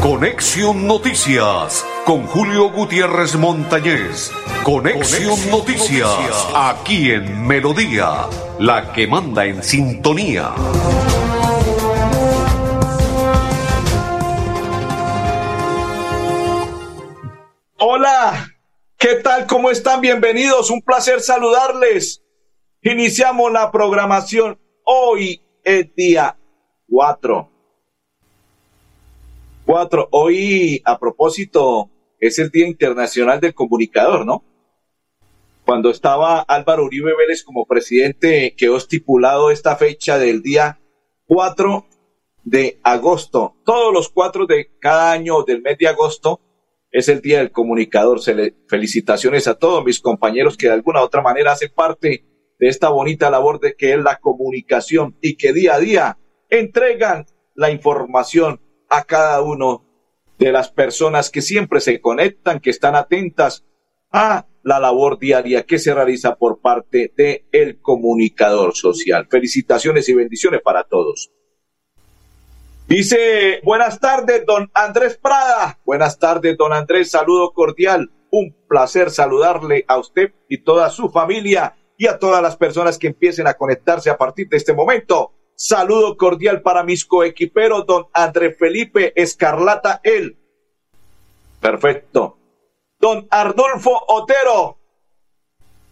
Conexión Noticias con Julio Gutiérrez Montañez. Conexión, Noticias, aquí en Melodía, la que manda en sintonía. Hola, ¿qué tal? ¿Cómo están? Bienvenidos, un placer saludarles. Iniciamos la programación. Hoy es día 4 Cuatro. Hoy, a propósito, es el Día Internacional del Comunicador, ¿no? Cuando estaba Álvaro Uribe Vélez como presidente, quedó estipulado esta fecha del día 4 de agosto. Todos los cuatro de cada año del mes de agosto es el Día del Comunicador. felicitaciones a todos mis compañeros que de alguna u otra manera hacen parte de esta bonita labor de que es la comunicación y que día a día entregan la información a cada uno de las personas que siempre se conectan, que están atentas a la labor diaria que se realiza por parte de el comunicador social. Felicitaciones y bendiciones para todos. Dice, buenas tardes, don Andrés Prada. Buenas tardes, don Andrés. Saludo cordial. Un placer saludarle a usted y toda su familia y a todas las personas que empiecen a conectarse a partir de este momento Saludo cordial para mis coequiperos, don André Felipe Escarlata El. Perfecto. Don Ardolfo Otero.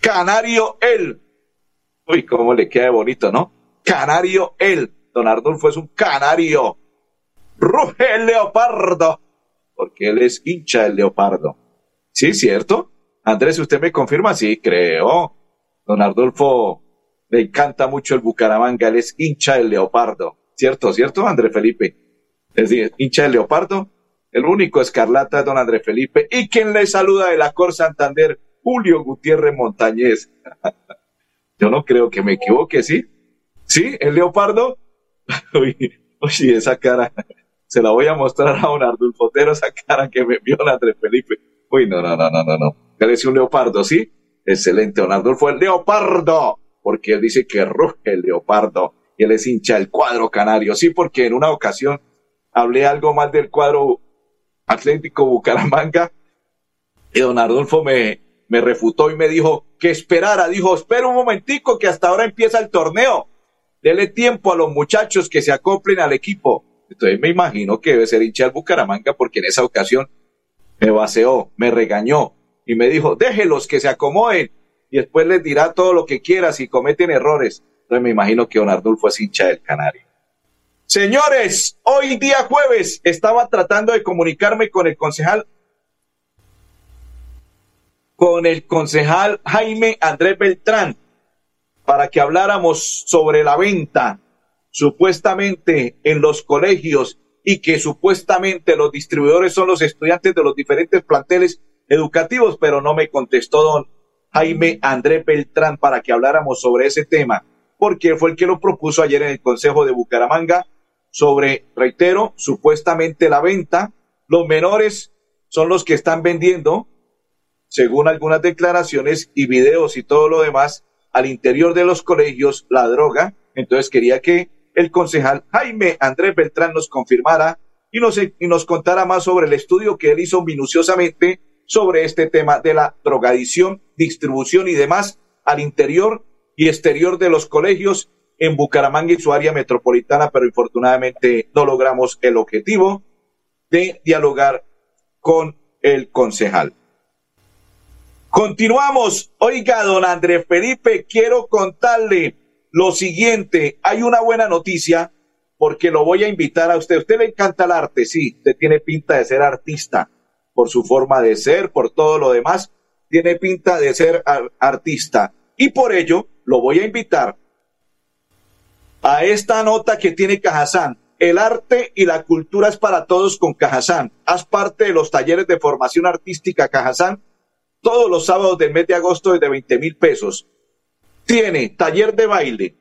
Canario El. Uy, cómo le queda bonito, ¿no? Canario El. Don Ardolfo es un canario. Ruge el leopardo. Porque él es hincha del leopardo. Sí, cierto. Andrés, ¿usted me confirma? Sí, creo. Don Ardolfo le encanta mucho el Bucaramanga, él es hincha del Leopardo. ¿Cierto, cierto, André Felipe? Es hincha del Leopardo, el único escarlata es don André Felipe. Y quien le saluda de la Cor Santander, Julio Gutiérrez Montañez. Yo no creo que me equivoque, ¿sí? ¿Sí? ¿El Leopardo? uy, esa cara. Se la voy a mostrar a don Ardulfo Otero, esa cara que me vio don André Felipe. Uy, no, no, no, no, no, no. Parece un leopardo, ¿sí? Excelente, don Ardulfo, el leopardo porque él dice que ruge el leopardo y él es hincha del cuadro canario. Sí, porque en una ocasión hablé algo más del cuadro Atlético Bucaramanga y don Adolfo me, me refutó y me dijo que esperara. Dijo, espera un momentico que hasta ahora empieza el torneo. Dele tiempo a los muchachos que se acoplen al equipo. Entonces me imagino que debe ser hincha del Bucaramanga porque en esa ocasión me vaceó, me regañó y me dijo, déjelos que se acomoden y después les dirá todo lo que quiera si cometen errores. Entonces me imagino que don Ardulfo es hincha del Canario. Señores, hoy día jueves estaba tratando de comunicarme con el concejal con el concejal Jaime Andrés Beltrán para que habláramos sobre la venta supuestamente en los colegios y que supuestamente los distribuidores son los estudiantes de los diferentes planteles educativos, pero no me contestó don Jaime André Beltrán para que habláramos sobre ese tema, porque fue el que lo propuso ayer en el Consejo de Bucaramanga sobre, reitero, supuestamente la venta. Los menores son los que están vendiendo, según algunas declaraciones y videos y todo lo demás, al interior de los colegios la droga. Entonces quería que el concejal Jaime Andrés Beltrán nos confirmara y nos, y nos contara más sobre el estudio que él hizo minuciosamente sobre este tema de la drogadicción, distribución y demás al interior y exterior de los colegios en Bucaramanga y su área metropolitana, pero infortunadamente no logramos el objetivo de dialogar con el concejal. Continuamos. Oiga, don Andrés Felipe, quiero contarle lo siguiente. Hay una buena noticia porque lo voy a invitar a usted. usted le encanta el arte, sí, usted tiene pinta de ser artista por su forma de ser, por todo lo demás, tiene pinta de ser artista. Y por ello lo voy a invitar a esta nota que tiene Cajazán. El arte y la cultura es para todos con Cajazán. Haz parte de los talleres de formación artística Cajazán todos los sábados del mes de agosto de 20 mil pesos. Tiene taller de baile,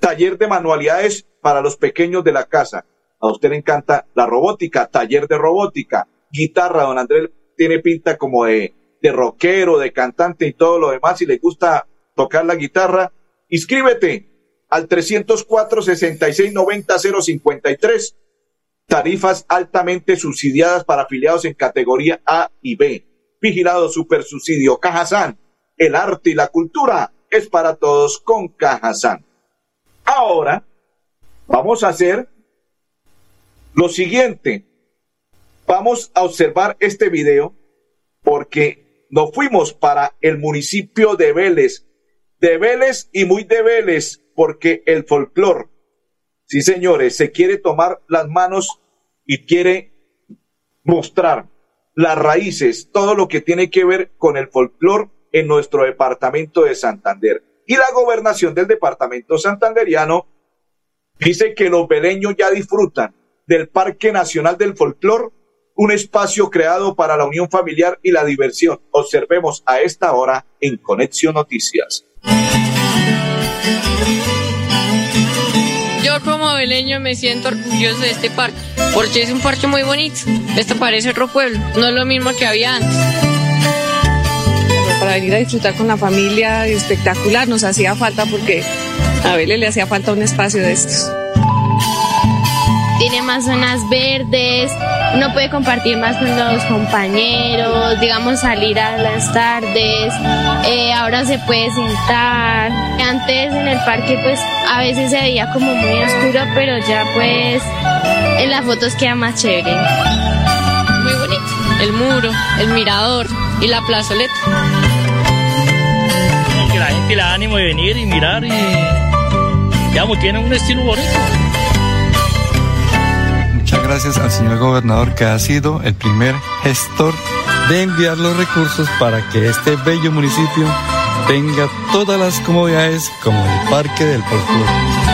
taller de manualidades para los pequeños de la casa. A usted le encanta la robótica, taller de robótica, guitarra, don Andrés tiene pinta como de, de rockero, de cantante y todo lo demás, si le gusta tocar la guitarra, inscríbete al 304-6690-053. Tarifas altamente subsidiadas para afiliados en categoría A y B. Vigilado Super Subsidio. Cajazán, el arte y la cultura es para todos con Cajazán. Ahora vamos a hacer lo siguiente. Vamos a observar este video porque nos fuimos para el municipio de Vélez. De Vélez y muy de Vélez porque el folclor, sí señores, se quiere tomar las manos y quiere mostrar las raíces, todo lo que tiene que ver con el folclor en nuestro departamento de Santander. Y la gobernación del departamento santanderiano dice que los beleños ya disfrutan del Parque Nacional del Folclor, un espacio creado para la unión familiar y la diversión. Observemos a esta hora en Conexión Noticias. Yo como beleño me siento orgulloso de este parque, porque es un parque muy bonito. Esto parece otro pueblo, no es lo mismo que había antes. Para venir a disfrutar con la familia, espectacular, nos hacía falta porque a Vélez le hacía falta un espacio de estos tiene más zonas verdes, uno puede compartir más con los compañeros, digamos salir a las tardes, eh, ahora se puede sentar. Antes en el parque pues a veces se veía como muy oscuro, pero ya pues en las fotos queda más chévere. Muy bonito, el muro, el mirador y la plazoleta. Que la gente le da ánimo de venir y mirar y digamos tiene un estilo bonito gracias al señor gobernador que ha sido el primer gestor de enviar los recursos para que este bello municipio tenga todas las comodidades como el Parque del Folclore.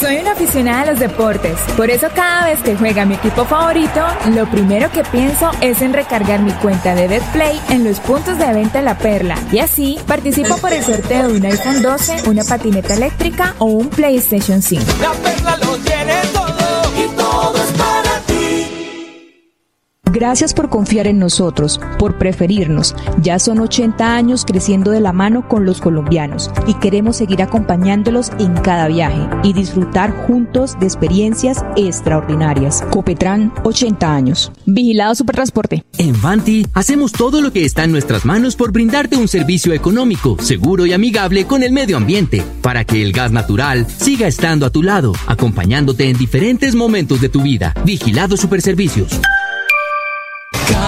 Soy una aficionada a los deportes, por eso cada vez que juega mi equipo favorito, lo primero que pienso es en recargar mi cuenta de BetPlay en los puntos de venta La Perla. Y así participo por el sorteo de un iPhone 12, una patineta eléctrica o un PlayStation 5. La Perla lo tiene todo Gracias por confiar en nosotros, por preferirnos. Ya son 80 años creciendo de la mano con los colombianos y queremos seguir acompañándolos en cada viaje y disfrutar juntos de experiencias extraordinarias. Copetran, 80 años. Vigilado Supertransporte. En Fanti hacemos todo lo que está en nuestras manos por brindarte un servicio económico, seguro y amigable con el medio ambiente, para que el gas natural siga estando a tu lado, acompañándote en diferentes momentos de tu vida. Vigilado Superservicios.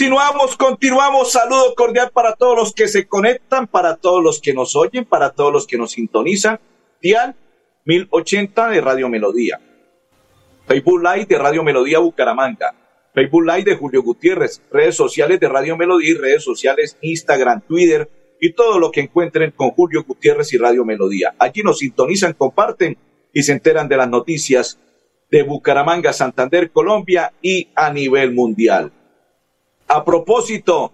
Continuamos, continuamos. Saludo cordial para todos los que se conectan, para todos los que nos oyen, para todos los que nos sintonizan. Dial 1080 de Radio Melodía. Facebook Live de Radio Melodía Bucaramanga. Facebook Live de Julio Gutiérrez. Redes sociales de Radio Melodía y redes sociales Instagram, Twitter y todo lo que encuentren con Julio Gutiérrez y Radio Melodía. Allí nos sintonizan, comparten y se enteran de las noticias de Bucaramanga, Santander, Colombia y a nivel mundial. A propósito,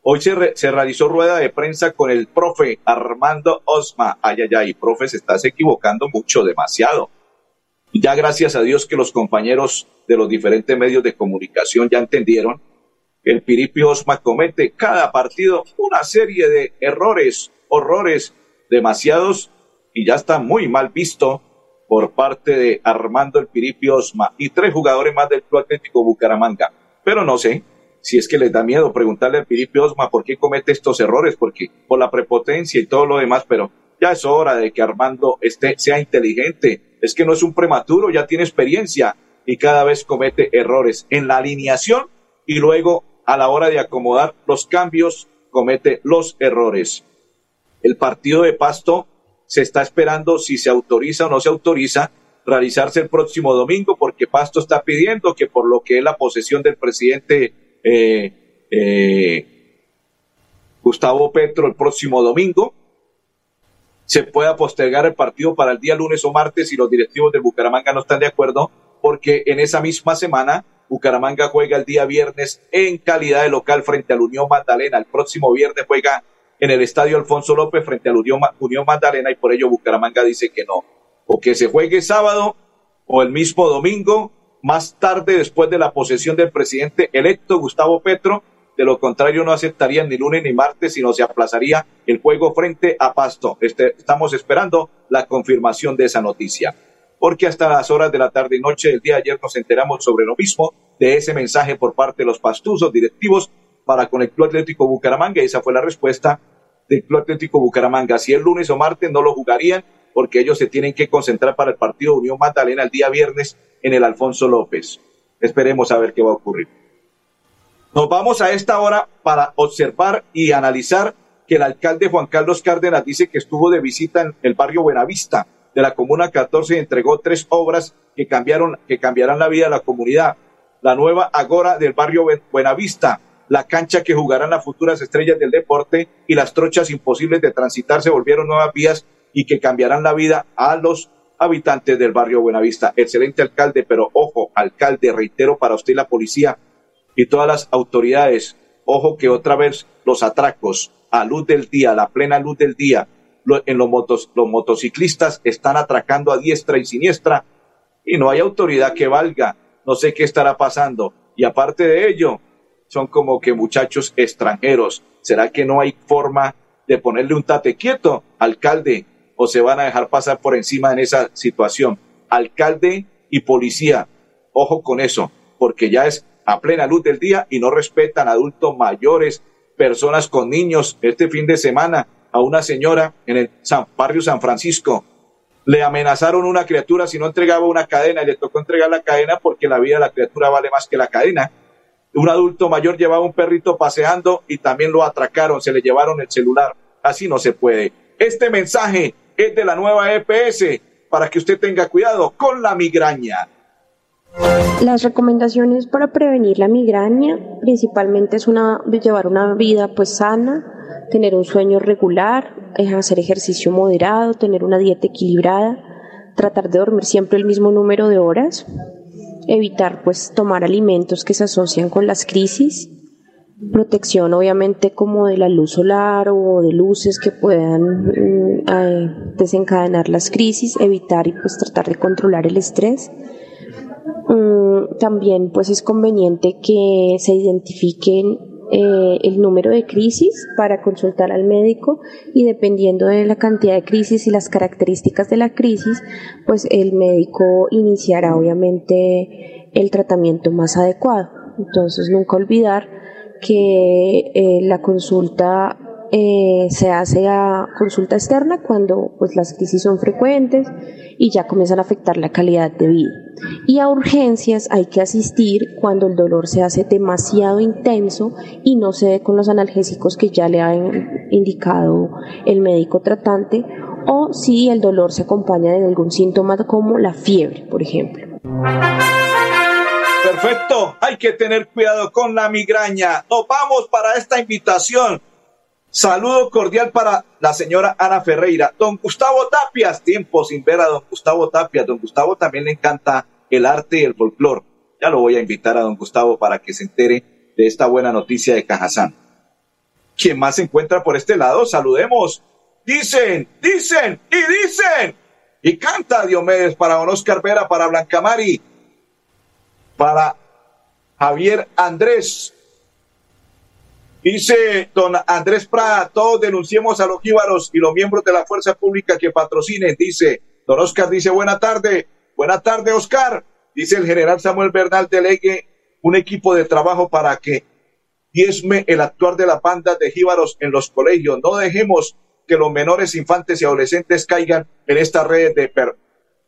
hoy se, realizó rueda de prensa con el profe Armando Osma. Ay, ay, ay, profe, se estás equivocando mucho, demasiado. Ya gracias a Dios que los compañeros de los diferentes medios de comunicación ya entendieron que el Piripio Osma comete cada partido una serie de errores, horrores, demasiados, y ya está muy mal visto por parte de Armando El Piripi Osma y tres jugadores más del Club Atlético Bucaramanga. Pero no sé si es que les da miedo preguntarle al Piripi Osma por qué comete estos errores, porque por la prepotencia y todo lo demás, pero ya es hora de que Armando esté, sea inteligente. Es que no es un prematuro, ya tiene experiencia y cada vez comete errores en la alineación y luego a la hora de acomodar los cambios comete los errores. El partido de Pasto se está esperando si se autoriza o no se autoriza realizarse el próximo domingo porque Pasto está pidiendo que por lo que es la posesión del presidente eh, eh, Gustavo Petro el próximo domingo, se pueda postergar el partido para el día lunes o martes si los directivos de Bucaramanga no están de acuerdo, porque en esa misma semana Bucaramanga juega el día viernes en calidad de local frente al Unión Magdalena. El próximo viernes juega en el Estadio Alfonso López frente al Unión, Unión Magdalena y por ello Bucaramanga dice que no. O que se juegue sábado o el mismo domingo, más tarde después de la posesión del presidente electo Gustavo Petro, de lo contrario, no aceptarían ni lunes ni martes, sino se aplazaría el juego frente a Pasto. Este, estamos esperando la confirmación de esa noticia. Porque hasta las horas de la tarde y noche del día de ayer nos enteramos sobre lo mismo, de ese mensaje por parte de los pastuzos directivos para con el Club Atlético Bucaramanga. Y esa fue la respuesta del Club Atlético Bucaramanga. Si el lunes o martes no lo jugarían, porque ellos se tienen que concentrar para el partido Unión Magdalena el día viernes en el Alfonso López. Esperemos a ver qué va a ocurrir. Nos vamos a esta hora para observar y analizar que el alcalde Juan Carlos Cárdenas dice que estuvo de visita en el barrio Buenavista de la Comuna 14 y entregó tres obras que cambiaron, que cambiarán la vida de la comunidad. La nueva Agora del barrio Buenavista, la cancha que jugarán las futuras estrellas del deporte y las trochas imposibles de transitar se volvieron nuevas vías y que cambiarán la vida a los habitantes del barrio Buenavista. Excelente alcalde, pero ojo, alcalde, reitero para usted y la policía, y todas las autoridades, ojo que otra vez los atracos a luz del día, la plena luz del día, en los, motos, los motociclistas están atracando a diestra y siniestra y no hay autoridad que valga. No sé qué estará pasando. Y aparte de ello, son como que muchachos extranjeros. ¿Será que no hay forma de ponerle un tate quieto, alcalde, o se van a dejar pasar por encima en esa situación? Alcalde y policía, ojo con eso, porque ya es a plena luz del día y no respetan adultos mayores, personas con niños. Este fin de semana a una señora en el barrio San Francisco le amenazaron una criatura si no entregaba una cadena y le tocó entregar la cadena porque la vida de la criatura vale más que la cadena. Un adulto mayor llevaba un perrito paseando y también lo atracaron, se le llevaron el celular. Así no se puede. Este mensaje es de la nueva EPS para que usted tenga cuidado con la migraña. Las recomendaciones para prevenir la migraña principalmente es una, llevar una vida pues sana, tener un sueño regular, eh, hacer ejercicio moderado, tener una dieta equilibrada, tratar de dormir siempre el mismo número de horas, evitar pues tomar alimentos que se asocian con las crisis, protección obviamente como de la luz solar o de luces que puedan mm, desencadenar las crisis, evitar y pues tratar de controlar el estrés Mm, también pues es conveniente que se identifiquen eh, el número de crisis para consultar al médico y dependiendo de la cantidad de crisis y las características de la crisis, pues el médico iniciará obviamente el tratamiento más adecuado. Entonces nunca olvidar que eh, la consulta eh, se hace a consulta externa cuando pues las crisis son frecuentes y ya comienzan a afectar la calidad de vida. Y a urgencias hay que asistir cuando el dolor se hace demasiado intenso y no se ve con los analgésicos que ya le ha indicado el médico tratante o si el dolor se acompaña de algún síntoma como la fiebre, por ejemplo. Perfecto, hay que tener cuidado con la migraña. Nos vamos para esta invitación Saludo cordial para la señora Ana Ferreira. Don Gustavo Tapias, tiempo sin ver a don Gustavo Tapias. Don Gustavo también le encanta el arte y el folclore. Ya lo voy a invitar a don Gustavo para que se entere de esta buena noticia de Cajazán. ¿Quién más se encuentra por este lado? Saludemos. Dicen, dicen y dicen. Y canta Diomedes para don Oscar Vera, para Blanca Mari, para Javier Andrés, Dice don Andrés Prada, todos denunciemos a los jíbaros y los miembros de la fuerza pública que patrocinen, dice, Don Oscar dice, buena tarde, buena tarde, Oscar. Dice el general Samuel Bernal, delegue un equipo de trabajo para que diezme el actuar de las bandas de jíbaros en los colegios. No dejemos que los menores infantes y adolescentes caigan en esta red de,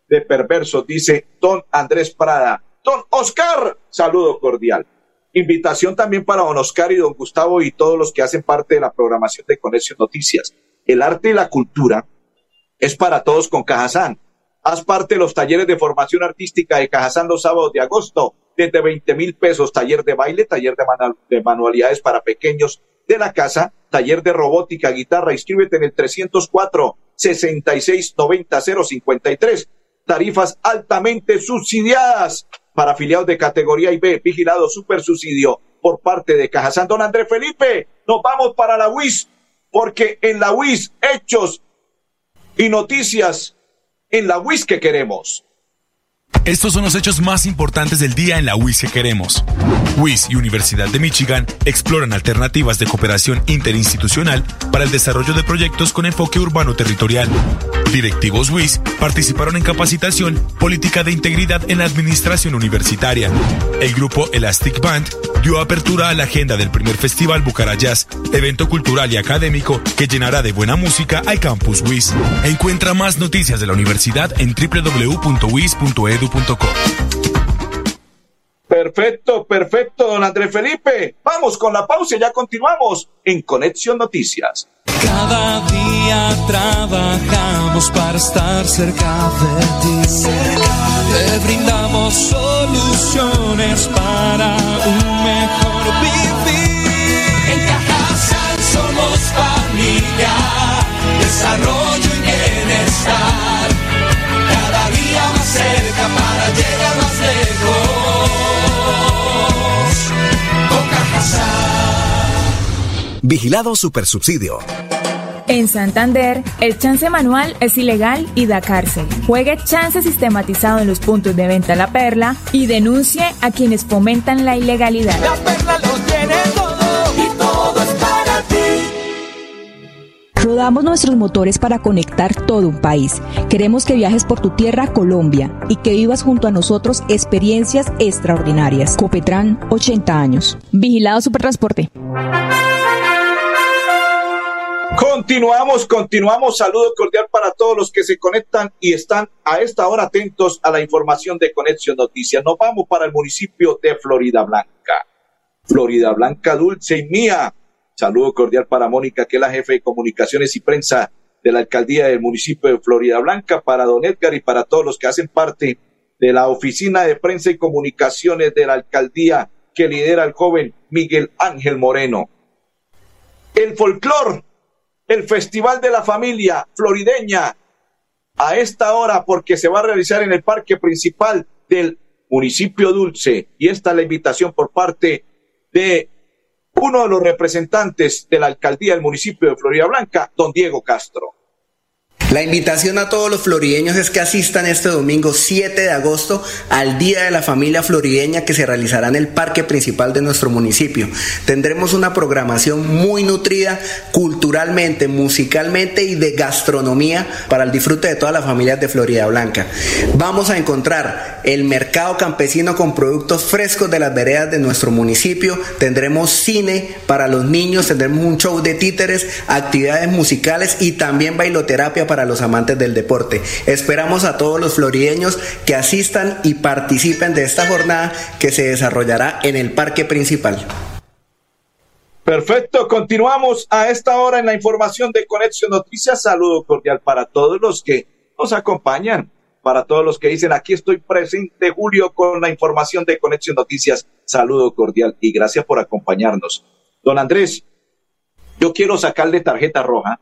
de perversos, dice Don Andrés Prada. Don Oscar, saludo cordial. Invitación también para don Oscar y don Gustavo y todos los que hacen parte de la programación de Conexión Noticias. El arte y la cultura es para todos con Cajazán. Haz parte de los talleres de formación artística de Cajazán los sábados de agosto, desde 20 mil pesos, taller de baile, taller de, de, manualidades para pequeños de la casa, taller de robótica, guitarra, inscríbete en el 304 66 90 053. Tarifas altamente subsidiadas para afiliados de categoría IB, vigilado super subsidio por parte de Cajazán. Don Andrés Felipe, nos vamos para la UIS, porque en la UIS, hechos y noticias en la WIS que queremos. Estos son los hechos más importantes del día en la WIS que queremos. WIS y Universidad de Michigan exploran alternativas de cooperación interinstitucional para el desarrollo de proyectos con enfoque urbano territorial. Directivos WIS participaron en capacitación Política de Integridad en la Administración Universitaria. El grupo Elastic Band dio apertura a la agenda del primer Festival Bucarayás, evento cultural y académico que llenará de buena música al campus WIS. Encuentra más noticias de la universidad en www.wis.edu.co. Perfecto, perfecto, don Andrés Felipe. Vamos con la pausa y ya continuamos en Conexión Noticias. Cada día trabajamos para estar cerca de ti. Te brindamos soluciones para un mejor vivir. En Cajasal somos familia, desarrollo y bienestar. Vigilado Supersubsidio. En Santander, el chance manual es ilegal y da cárcel. Juegue chance sistematizado en los puntos de venta La Perla y denuncie a quienes fomentan la ilegalidad. La Perla lo tiene todo y todo es para ti. Rodamos nuestros motores para conectar todo un país. Queremos que viajes por tu tierra, Colombia, y que vivas junto a nosotros experiencias extraordinarias. Copetran, 80 años. Vigilado Supertransporte. Continuamos, continuamos. Saludo cordial para todos los que se conectan y están a esta hora atentos a la información de Conexión Noticias. Nos vamos para el municipio de Florida Blanca. Florida Blanca Dulce y Mía. Saludo cordial para Mónica, que es la jefe de comunicaciones y prensa de la alcaldía del municipio de Florida Blanca, para don Edgar y para todos los que hacen parte de la oficina de prensa y comunicaciones de la alcaldía que lidera el joven Miguel Ángel Moreno. El folclor el Festival de la Familia Florideña a esta hora porque se va a realizar en el parque principal del municipio Dulce y esta es la invitación por parte de uno de los representantes de la alcaldía del municipio de Florida Blanca, don Diego Castro. La invitación a todos los florideños es que asistan este domingo 7 de agosto al Día de la Familia Florideña que se realizará en el parque principal de nuestro municipio. Tendremos una programación muy nutrida culturalmente, musicalmente y de gastronomía para el disfrute de todas las familias de Florida Blanca. Vamos a encontrar el mercado campesino con productos frescos de las veredas de nuestro municipio. Tendremos cine para los niños, tendremos un show de títeres, actividades musicales y también bailoterapia para los amantes del deporte. Esperamos a todos los florideños que asistan y participen de esta jornada que se desarrollará en el parque principal. Perfecto, continuamos a esta hora en la información de Conexión Noticias. Saludo cordial para todos los que nos acompañan, para todos los que dicen aquí estoy presente, Julio, con la información de Conexión Noticias. Saludo cordial y gracias por acompañarnos. Don Andrés, yo quiero sacarle tarjeta roja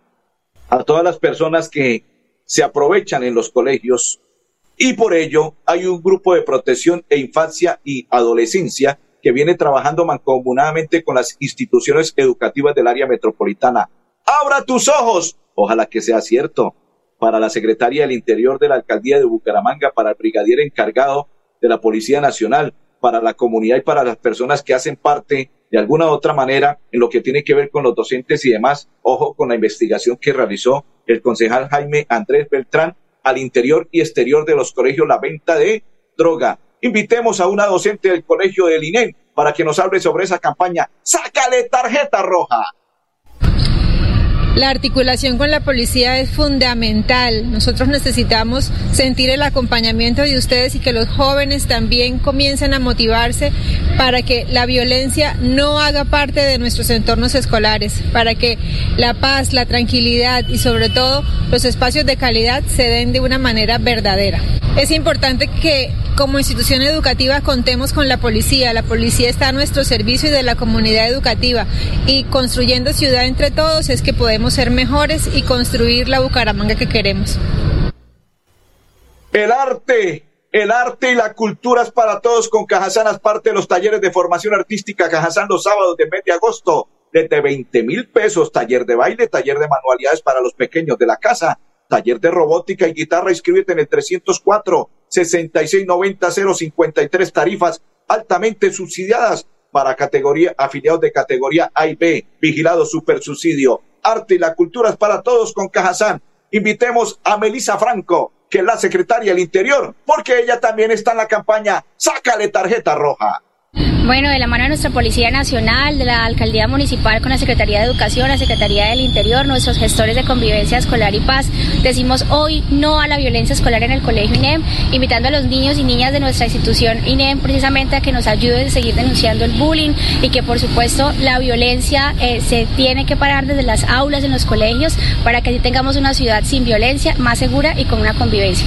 a todas las personas que se aprovechan en los colegios. Y por ello hay un grupo de protección e infancia y adolescencia que viene trabajando mancomunadamente con las instituciones educativas del área metropolitana. Abra tus ojos, ojalá que sea cierto, para la secretaria del Interior de la Alcaldía de Bucaramanga, para el brigadier encargado de la Policía Nacional, para la comunidad y para las personas que hacen parte de alguna u otra manera en lo que tiene que ver con los docentes y demás. Ojo con la investigación que realizó el concejal Jaime Andrés Beltrán al interior y exterior de los colegios la venta de droga. Invitemos a una docente del colegio del INEM para que nos hable sobre esa campaña. ¡Sácale tarjeta roja! La articulación con la policía es fundamental. Nosotros necesitamos sentir el acompañamiento de ustedes y que los jóvenes también comiencen a motivarse para que la violencia no haga parte de nuestros entornos escolares, para que la paz, la tranquilidad y sobre todo los espacios de calidad se den de una manera verdadera. Es importante que como institución educativa contemos con la policía. La policía está a nuestro servicio y de la comunidad educativa. Y construyendo ciudad entre todos es que podemos ser mejores y construir la Bucaramanga que queremos. El arte, el arte y la cultura es para todos con Cajazán, es parte de los talleres de formación artística Cajazán los sábados de mes de agosto, desde 20 mil pesos, taller de baile, taller de manualidades para los pequeños de la casa Taller de robótica y guitarra, inscríbete en el 304 6690 053 tarifas altamente subsidiadas para categoría afiliados de categoría A y B, vigilado super subsidio. Arte y la cultura es para todos con Cajazán. Invitemos a Melisa Franco, que es la secretaria del Interior, porque ella también está en la campaña Sácale tarjeta roja. Bueno, de la mano de nuestra Policía Nacional, de la Alcaldía Municipal con la Secretaría de Educación, la Secretaría del Interior, nuestros gestores de convivencia escolar y paz, decimos hoy no a la violencia escolar en el Colegio INEM, invitando a los niños y niñas de nuestra institución INEM precisamente a que nos ayuden a seguir denunciando el bullying y que por supuesto la violencia eh, se tiene que parar desde las aulas en los colegios para que así tengamos una ciudad sin violencia, más segura y con una convivencia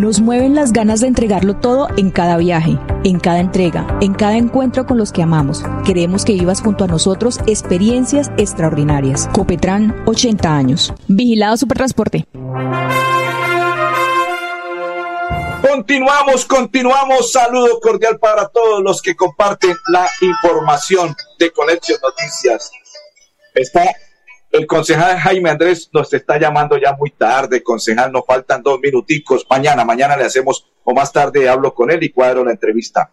Nos mueven las ganas de entregarlo todo en cada viaje, en cada entrega, en cada encuentro con los que amamos. Queremos que vivas junto a nosotros experiencias extraordinarias. Copetran, 80 años. Vigilado Supertransporte. Continuamos, continuamos. Saludo cordial para todos los que comparten la información de Conexión Noticias. Está el concejal Jaime Andrés nos está llamando ya muy tarde, concejal, nos faltan dos minuticos. Mañana, mañana le hacemos, o más tarde hablo con él y cuadro la entrevista.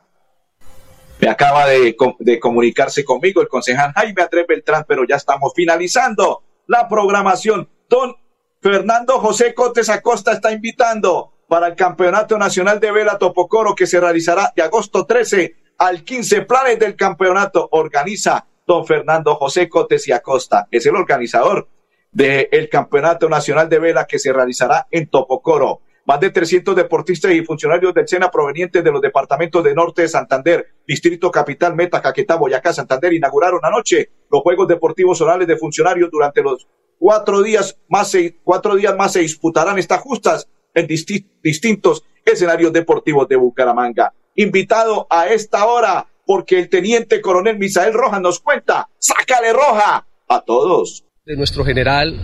Me acaba de, comunicarse conmigo el concejal Jaime Andrés Beltrán, pero ya estamos finalizando la programación. Don Fernando José Cotes Acosta está invitando para el Campeonato Nacional de Vela Topocoro que se realizará de agosto 13 al 15. Planes del campeonato organiza don Fernando José Cotes y Acosta. Es el organizador del Campeonato Nacional de Vela que se realizará en Topocoro. Más de 300 deportistas y funcionarios del SENA provenientes de los departamentos de Norte de Santander, Distrito Capital, Meta, Caquetá, Boyacá, Santander inauguraron anoche los Juegos Deportivos Orales de Funcionarios durante los cuatro días más se, cuatro días más se disputarán estas justas en distintos escenarios deportivos de Bucaramanga. Invitado a esta hora porque el teniente coronel Misael Rojas nos cuenta, sácale roja a todos. De nuestro general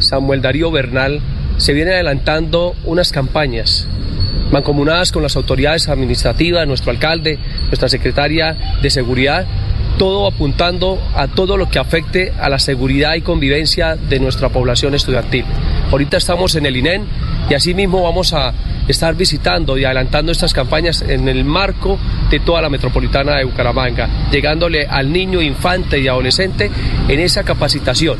Samuel Darío Bernal se vienen adelantando unas campañas mancomunadas con las autoridades administrativas, nuestro alcalde, nuestra secretaria de seguridad, todo apuntando a todo lo que afecte a la seguridad y convivencia de nuestra población estudiantil. Ahorita estamos en el INEN y asimismo vamos a estar visitando y adelantando estas campañas en el marco de toda la metropolitana de Bucaramanga, llegándole al niño, infante y adolescente en esa capacitación,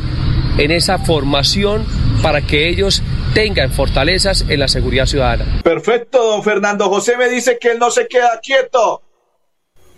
en esa formación para que ellos tenga en fortalezas en la seguridad ciudadana. Perfecto, don Fernando José me dice que él no se queda quieto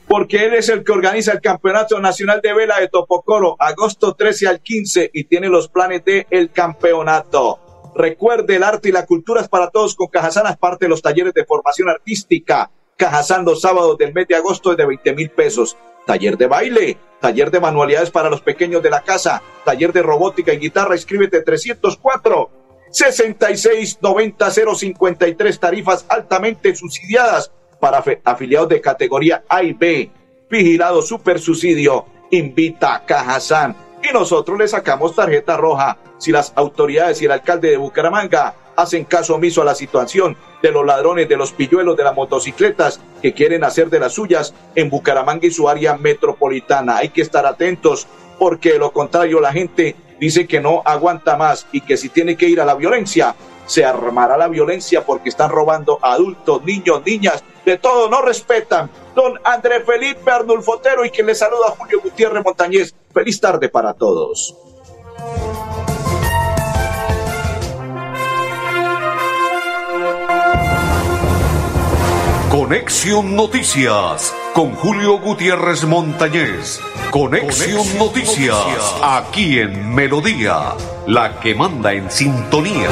porque él es el que organiza el Campeonato Nacional de Vela de Topocoro, agosto 13 al 15, y tiene los planes del el campeonato. Recuerde, el arte y la cultura es para todos con Cajazán, es parte de los talleres de formación artística. Cajazán los sábados del mes de agosto es de 20 mil pesos. Taller de baile, taller de manualidades para los pequeños de la casa, taller de robótica y guitarra, escríbete 304 66 90 053 tarifas altamente subsidiadas para afiliados de categoría A y B. Vigilado Super Subsidio invita a Cajazán y nosotros le sacamos tarjeta roja si las autoridades y el alcalde de Bucaramanga hacen caso omiso a la situación de los ladrones, de los pilluelos, de las motocicletas que quieren hacer de las suyas en Bucaramanga y su área metropolitana. Hay que estar atentos porque de lo contrario la gente dice que no aguanta más y que si tiene que ir a la violencia, se armará la violencia porque están robando adultos, niños, niñas, de todo, no respetan. Don André Felipe Arnulfotero y quien le saluda Julio Gutiérrez Montañez. Feliz tarde para todos. Conexión Noticias con Julio Gutiérrez Montañez. Conexión, Noticias, aquí en Melodía, la que manda en sintonía.